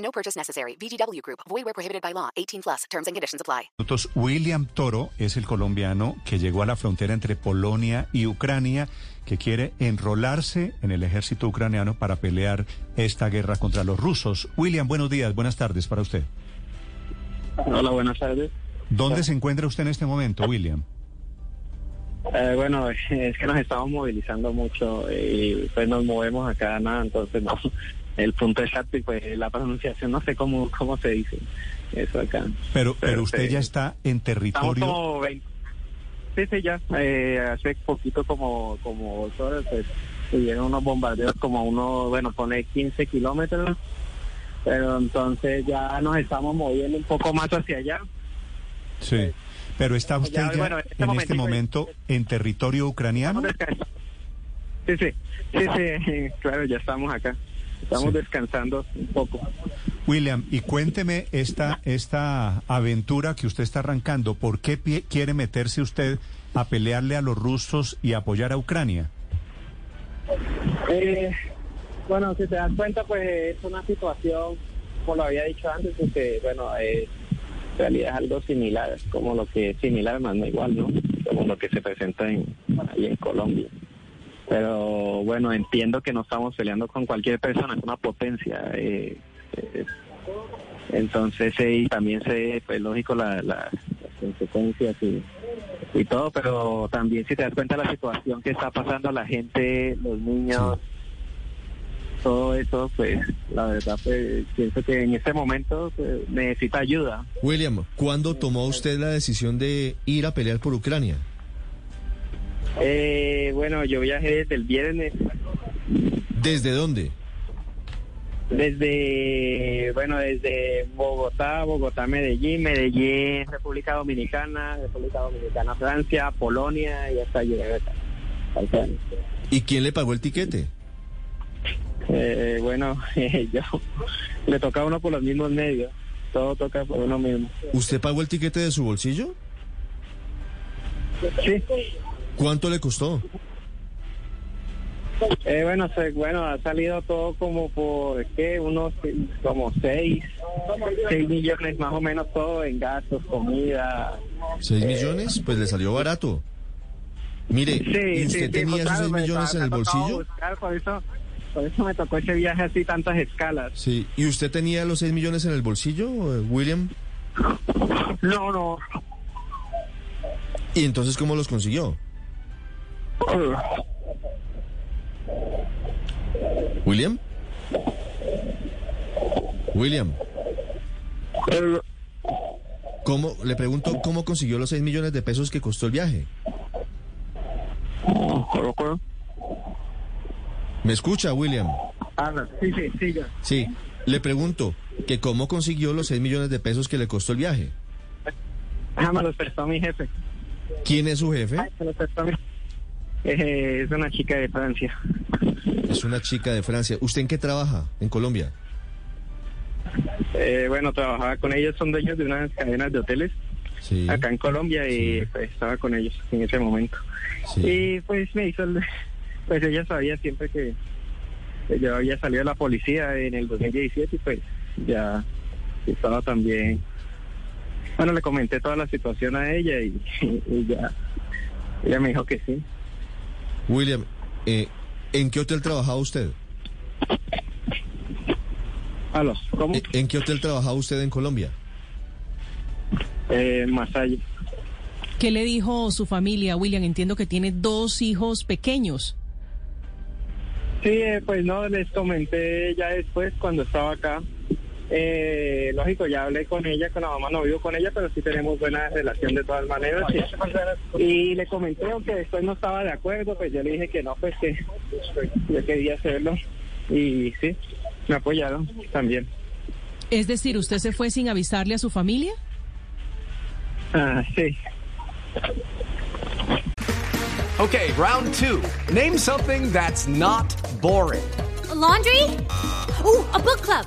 No purchase necessary. VGW Group. Void where prohibited by law. 18 plus. Terms and conditions apply. William Toro es el colombiano que llegó a la frontera entre Polonia y Ucrania, que quiere enrolarse en el ejército ucraniano para pelear esta guerra contra los rusos. William, buenos días, buenas tardes para usted. Hola, buenas tardes. ¿Dónde se encuentra usted en este momento, William? Eh, bueno, es que nos estamos movilizando mucho y pues nos movemos acá, nada, entonces no. El punto exacto y pues la pronunciación no sé cómo cómo se dice eso acá. Pero pero usted sí. ya está en territorio. como 20. Sí, sí, ya. Eh, hace poquito, como como dos horas, pues tuvieron unos bombardeos como uno, bueno, pone 15 kilómetros. Pero entonces ya nos estamos moviendo un poco más hacia allá. Sí. Pero está usted Ya, ya, bueno, en este en este momento en territorio ucraniano. Sí, sí, sí, sí, claro, ya estamos acá. Estamos Sí. descansando un poco. William, y cuénteme esta, esta aventura que usted está arrancando. ¿Por qué pie- quiere meterse usted a pelearle a los rusos y apoyar a Ucrania? Eh, bueno, si te das cuenta, pues es una situación, como lo había dicho antes, que, bueno, eh, en realidad es algo similar, como lo que es similar, más no igual, ¿no? Como lo que se presenta en, ahí en Colombia. Pero bueno, entiendo que no estamos peleando con cualquier persona, es una potencia. eh, eh, entonces, sí, también sé, pues lógico, la, la- las consecuencias y, y todo, pero también si te das cuenta de la situación que está pasando a la gente, los niños, todo eso, pues la verdad, pues pienso que en este momento pues, necesita ayuda. William, ¿cuándo tomó usted la decisión de ir a pelear por Ucrania? Eh, bueno, yo viajé desde el viernes, ¿Desde dónde? desde, bueno, desde Bogotá, Bogotá, Medellín, Medellín, República Dominicana, República Dominicana, Francia, Polonia y hasta acá. ¿Y quién le pagó el tiquete? Eh, bueno, yo le toca a uno por los mismos medios, todo toca por uno mismo. ¿Usted pagó el tiquete de su bolsillo? Sí. ¿Cuánto le costó? Eh, bueno, se- bueno, ha salido todo como por, ¿qué? Unos eh, como seis, seis millones más o menos todo en gastos, comida. ¿Seis millones? Pues le salió barato. Mire, Sí, ¿y usted sí, tenía esos claro, seis me- millones en el bolsillo? buscar, por eso, por eso me tocó ese viaje así, tantas escalas. Sí. ¿Y usted tenía los seis millones en el bolsillo, eh, William? No, no. ¿Y entonces cómo los consiguió? ¿William? William, ¿cómo, le pregunto, ¿cómo consiguió los seis millones de pesos que costó el viaje? ¿Me escucha, William? Sí, sí, sí, ya. Sí. Le pregunto, que ¿cómo consiguió los seis millones de pesos que le costó el viaje? Ah, me los prestó mi jefe. ¿Quién es su jefe? Me los prestó mi Eh, es una chica de Francia. Es una chica de Francia. ¿Usted en qué trabaja? ¿En Colombia? Eh, bueno, trabajaba con ellos, son dueños de unas cadenas de hoteles Sí. acá en Colombia y Sí. pues estaba con ellos en ese momento. Sí. Y pues me hizo, el- pues ella sabía siempre que, que yo había salido de la policía en el 2017 y pues ya estaba también, bueno, le comenté toda la situación a ella y, y ya, ella me dijo que sí. William, eh, ¿en qué hotel trabajaba usted? Aló, ¿cómo? Eh, ¿En qué hotel trabajaba usted en Colombia? Eh, Masaya. ¿Qué le dijo su familia, William? Entiendo que tiene dos hijos pequeños. Sí, eh, pues no, les comenté ya después cuando estaba acá. Eh, lógico, ya hablé con ella, con la mamá no vivo con ella, pero sí tenemos buena relación de todas maneras. sí. Y le comenté, aunque después no estaba de acuerdo, pues yo le dije que no, pues que yo quería hacerlo. Y sí, me apoyaron también. Es decir, ¿usted se fue sin avisarle a su familia? Ah, sí. Okay, round two. Name something that's not boring. A laundry? Ooh, a book club.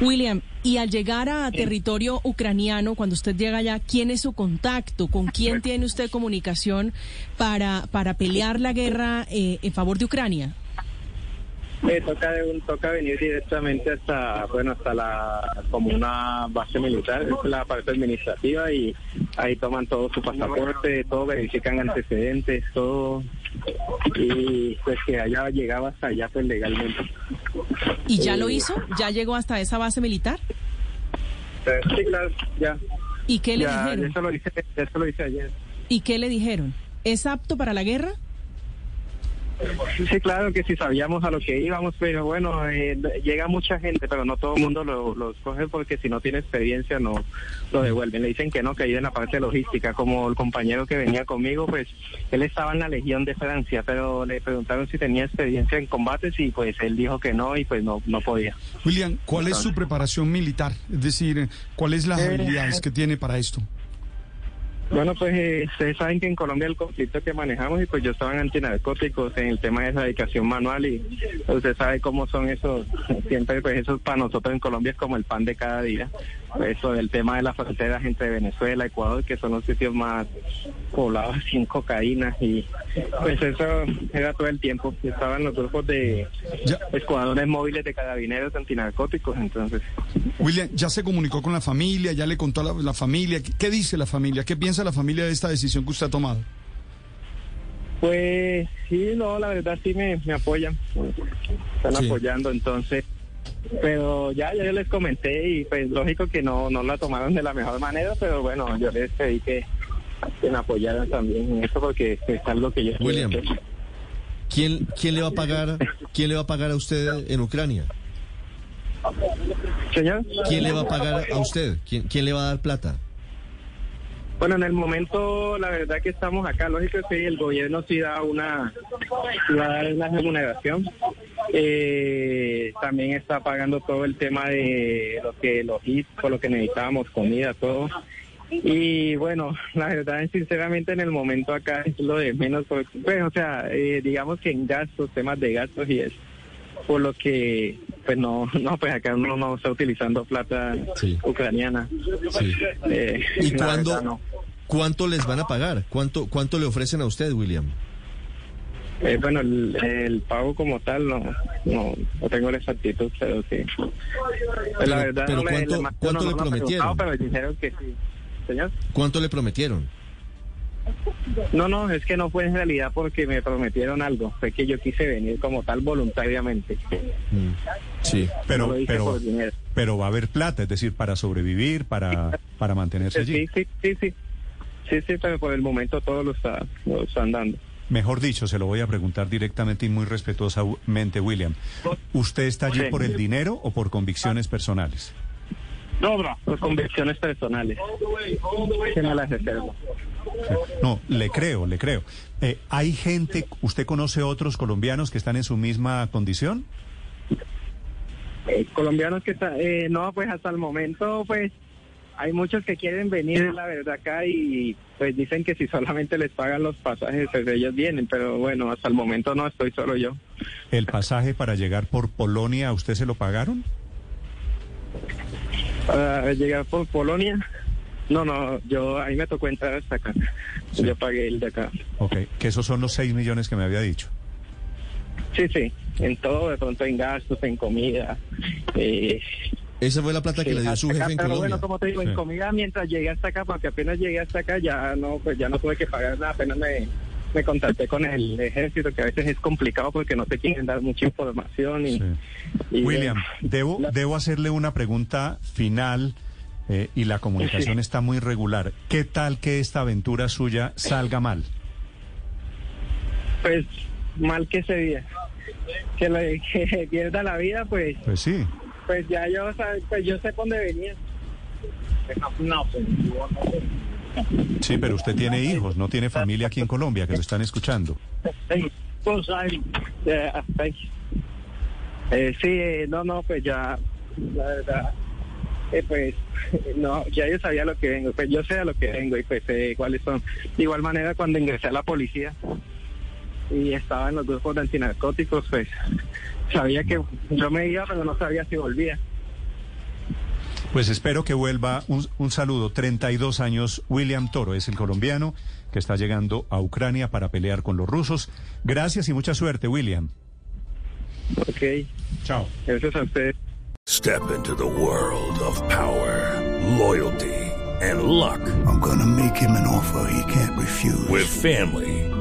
William, y al llegar a territorio ucraniano, cuando usted llega allá, ¿quién es su contacto? ¿Con quién tiene usted comunicación para, para pelear la guerra eh, en favor de Ucrania? Me toca, toca venir directamente hasta, bueno, hasta la, como una base militar, es la parte administrativa y ahí toman todo su pasaporte, todo verifican antecedentes, todo, y pues que haya llegado hasta allá pues legalmente. ¿Y ya lo hizo? ¿Ya llegó hasta esa base militar? Eh, Sí, claro, ya. ¿Y qué le ya, dijeron? Eso lo hice, eso lo hice ayer. ¿Y qué le dijeron? ¿Es apto para la guerra? Sí, claro que sí sabíamos a lo que íbamos, pero bueno, eh, llega mucha gente, pero no todo el mundo lo, lo coge porque si no tiene experiencia no lo devuelven. Le dicen que no, que ayuda en la parte logística. Como el compañero que venía conmigo, pues él estaba en la Legión de Francia, pero le preguntaron si tenía experiencia en combates y pues él dijo que no y pues no, no podía. William, ¿cuál es su preparación militar? Es decir, ¿cuáles las Eh, habilidades que tiene para esto? Bueno, pues eh, ustedes saben que en Colombia el conflicto que manejamos y pues yo estaba en antinarcóticos en el tema de erradicación manual y pues, usted sabe cómo son esos, siempre pues eso para nosotros en Colombia es como el pan de cada día. Eso del tema de las fronteras entre Venezuela, Ecuador, que son los sitios más poblados sin cocaína y pues eso era todo el tiempo. Estaban los grupos de Ya. escuadrones móviles de carabineros antinarcóticos, entonces William, ¿ya se comunicó con la familia? ¿Ya le contó a la, la familia? ¿Qué, qué dice la familia? ¿Qué piensa la familia de esta decisión que usted ha tomado? Pues sí, no, la verdad sí me, me apoyan, están Sí. apoyando, entonces, pero ya, ya yo les comenté y pues lógico que no, no la tomaron de la mejor manera, pero bueno, yo les pedí que, que me apoyaran también en eso porque es algo que yo... William. ¿Quién, ¿Quién le va a pagar? ¿Quién le va a pagar a usted en Ucrania? Señor. ¿Quién le va a pagar a usted? ¿Quién, quién le va a dar plata? Bueno, en el momento, la verdad que estamos acá, lógico que el gobierno sí da una, va a dar una remuneración. Eh, también está pagando todo el tema de lo que logístico, lo que necesitábamos, comida, todo. Y bueno, la verdad, sinceramente, en el momento acá es lo de menos, porque, pues, o sea, eh, digamos que en gastos, temas de gastos y eso, por lo que, pues no, no, pues acá uno no está utilizando plata Sí. ucraniana. Sí. Eh, ¿Y cuándo, verdad, no. cuánto les van a pagar? ¿Cuánto, ¿Cuánto le ofrecen a usted, William? Eh, bueno, el, el pago como tal no, no, no tengo la exactitud, pero sí. Pues Pero- la verdad, pero no me- ¿cuánto- no, cuánto no le prometieron? Pero dijeron que sí. Señor. ¿Cuánto le prometieron? No, no, es que no fue en realidad porque me prometieron algo. Fue que yo quise venir como tal voluntariamente. Mm, Sí. Pero, no pero, pero va a haber plata, es decir, para sobrevivir, para, para mantenerse allí. Sí, sí, sí, sí. Sí, sí, pero por el momento todos lo, está, lo están dando. Mejor dicho, se lo voy a preguntar directamente y muy respetuosamente, William. ¿Usted está allí por el dinero o por convicciones personales? Por convicciones personales. Que me las reservo. No, le creo, le creo. Eh, ¿Hay gente, usted conoce otros colombianos que están en su misma condición? Eh, colombianos que está, eh, no, pues hasta el momento, pues hay muchos que quieren venir, la verdad, acá y pues dicen que si solamente les pagan los pasajes, pues ellos vienen, pero bueno, hasta el momento no estoy solo yo. ¿El pasaje para llegar por Polonia, a usted se lo pagaron? Para llegar por Polonia, no, no, yo ahí me tocó entrar hasta acá. Sí. Yo pagué el de acá. Ok, que esos son los 6 millones que me había dicho. Sí, sí, en todo, de pronto en gastos, en comida. Eh, Esa fue la plata que sí, le dio su acá, jefe en pero Colombia. bueno, como te digo, Sí. en comida mientras llegué hasta acá, porque apenas llegué hasta acá ya no, pues ya no tuve que pagar nada, apenas me, me contacté con el ejército, que a veces es complicado porque no te quieren dar mucha información. Y, Sí. y, William, eh, debo, la- debo hacerle una pregunta final eh, y la comunicación Sí. está muy regular. ¿Qué tal que esta aventura suya salga mal? Pues mal que ese día. Que, lo, que pierda la vida, pues, Pues sí. pues ya yo, pues yo sé dónde venía. No, pues Sí, pero usted tiene hijos, no tiene familia aquí en Colombia que lo están escuchando. Thank you. Eh, sí, eh, no, no, pues ya, la verdad, eh, pues, no, ya yo sabía lo que vengo, pues yo sé a lo que vengo y pues sé cuáles son. De igual manera, cuando ingresé a la policía y estaba en los grupos de antinarcóticos, pues sabía que yo me iba, pero no sabía si volvía. Pues espero que vuelva. Un, un saludo. 32 años. William Toro es el colombiano que está llegando a Ucrania para pelear con los rusos. Gracias y mucha suerte, William. Ok, Chao. gracias a ustedes. Step into the world of power, loyalty, and luck. I'm gonna make him an offer he can't refuse. With family,